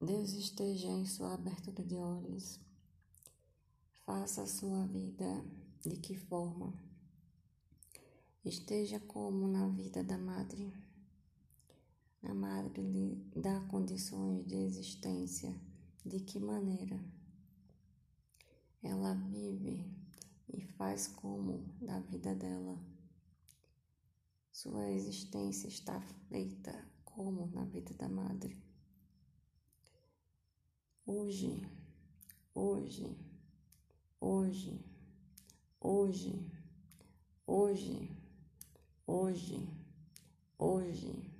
Deus esteja em sua abertura de olhos. Faça a sua vida de que forma? Esteja como na vida da madre. A madre lhe dá condições de existência. De que maneira? Ela vive e faz como da vida dela. Sua existência está feita como na vida da madre. Hoje, hoje, hoje, hoje, hoje, hoje, hoje